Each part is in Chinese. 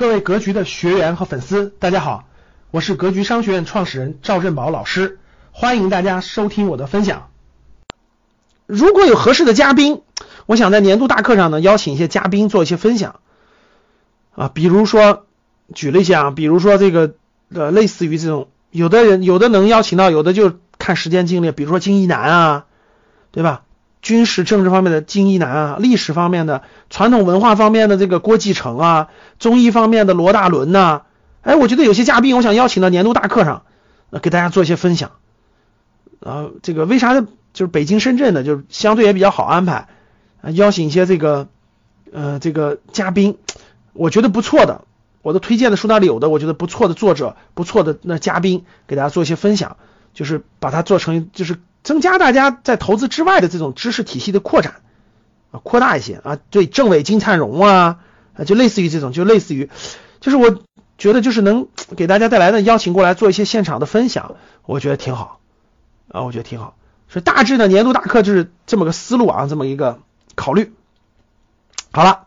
各位格局的学员和粉丝，大家好，我是格局商学院创始人赵振宝老师，欢迎大家收听我的分享。如果有合适的嘉宾，我想在年度大课上呢邀请一些嘉宾做一些分享啊，比如说举例一下，比如说这个呃类似于这种，有的人有的能邀请到，有的就看时间精力，比如说金一南啊，对吧？军事政治方面的金一南啊，历史方面的、传统文化方面的这个郭继承啊，中医方面的罗大伦呐，哎，我觉得有些嘉宾我想邀请到年度大课上，呃，给大家做一些分享。啊，这个为啥？就是北京、深圳的，就是相对也比较好安排，邀请一些这个呃这个嘉宾，我觉得不错的，我的推荐的书单里有的，我觉得不错的作者、不错的那嘉宾，给大家做一些分享，就是把它做成就是。增加大家在投资之外的这种知识体系的扩展啊，扩大一些啊，对政委金灿荣啊，就类似于这种，就类似于，就是我觉得就是能给大家带来的邀请过来做一些现场的分享，我觉得挺好啊，我觉得挺好。所以大致的年度大课就是这么个思路啊，这么一个考虑。好了，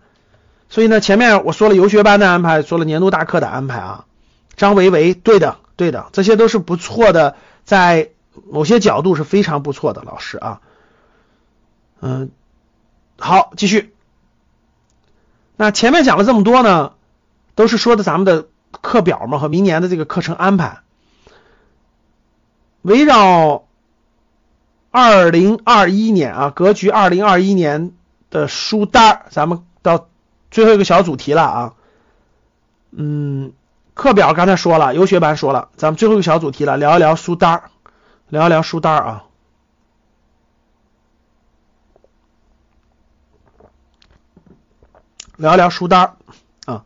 所以呢，前面我说了游学班的安排，说了年度大课的安排啊，张维维，对的，对的，这些都是不错的，在。某些角度是非常不错的，老师啊，嗯，好，继续。那前面讲了这么多呢，都是说的咱们的课表嘛和明年的这个课程安排，围绕二零二一年啊，格局二零二一年的书单，咱们到最后一个小主题了啊，嗯，课表刚才说了，游学班说了，咱们最后一个小主题了，聊一聊书单。聊一聊书单啊，聊一聊书单啊，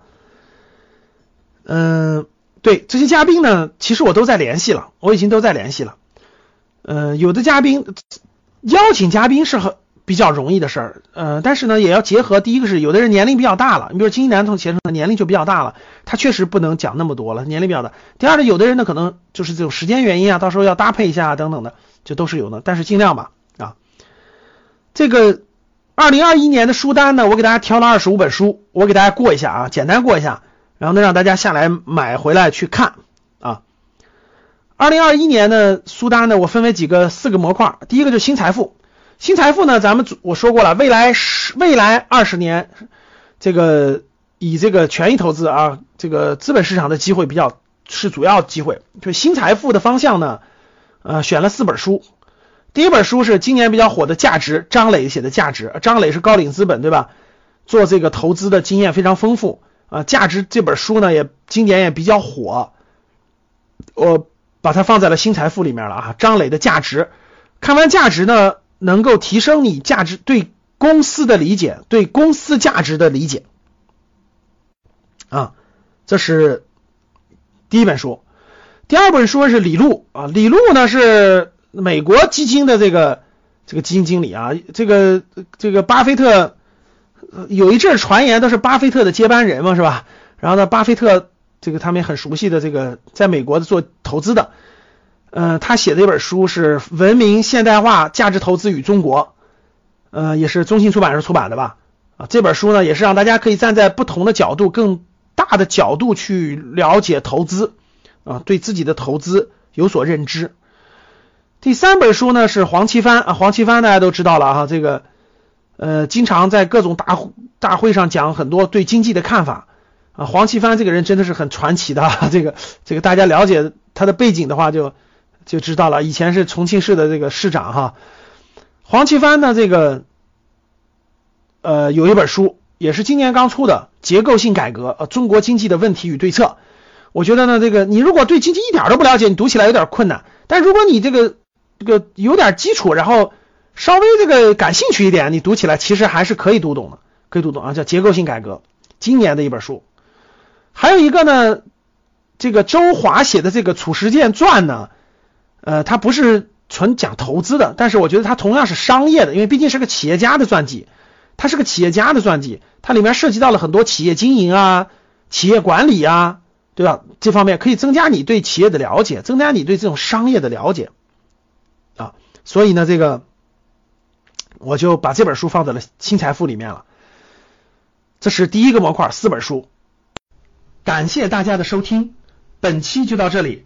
嗯，对这些嘉宾呢，其实我都在联系了，我已经都在联系了。嗯，有的嘉宾邀请嘉宾是很比较容易的事儿，呃，但是呢，也要结合第一个是有的人年龄比较大了，你比如金一南同学生年龄就比较大了，他确实不能讲那么多了，年龄比较大。第二呢，有的人呢可能就是这种时间原因啊，到时候要搭配一下啊等等的。就都是有的，但是尽量吧啊。这个二零二一年的书单呢，我给大家挑了二十五本书，我给大家过一下啊，简单过一下，然后呢让大家下来买回来去看啊。二零二一年的书单呢，我分为几个四个模块，第一个就是新财富，新财富呢，咱们我说过了，未来十未来二十年，这个以这个权益投资啊，这个资本市场的机会比较是主要机会，就新财富的方向呢。呃，选了四本书，第一本书是今年比较火的《价值》，张磊写的《价值》，张磊是高瓴资本对吧？做这个投资的经验非常丰富啊，《价值》这本书呢也今年也比较火，我把它放在了新财富里面了啊。张磊的《价值》，看完《价值》呢，能够提升你价值对公司的理解，对公司价值的理解啊，这是第一本书。第二本书是李路啊，李路呢是美国基金的这个这个基金经理啊，这个这个巴菲特有一阵传言都是巴菲特的接班人嘛，是吧？然后呢，巴菲特这个他们也很熟悉的这个在美国做投资的，呃，他写的一本书是《文明现代化价值投资与中国》，呃，也是中信出版社出版的吧？啊，这本书呢也是让大家可以站在不同的角度、更大的角度去了解投资。啊，对自己的投资有所认知。第三本书呢是黄奇帆啊，黄奇帆大家都知道了哈，这个呃，经常在各种大大会上讲很多对经济的看法啊。黄奇帆这个人真的是很传奇的，这个这个大家了解他的背景的话就就就知道了，以前是重庆市的这个市长哈。黄奇帆呢，这个呃有一本书也是今年刚出的《结构性改革：呃中国经济的问题与对策》。我觉得呢，这个你如果对经济一点都不了解，你读起来有点困难。但如果你这个这个有点基础，然后稍微这个感兴趣一点，你读起来其实还是可以读懂的，可以读懂啊。叫结构性改革，今年的一本书。还有一个呢，这个周华写的这个《褚时健传》呢，呃，它不是纯讲投资的，但是我觉得它同样是商业的，因为毕竟是个企业家的传记，它是个企业家的传记，它里面涉及到了很多企业经营啊、企业管理啊。对吧？这方面可以增加你对企业的了解，增加你对这种商业的了解啊。所以呢，这个我就把这本书放在了新财富里面了。这是第一个模块，四本书。感谢大家的收听，本期就到这里。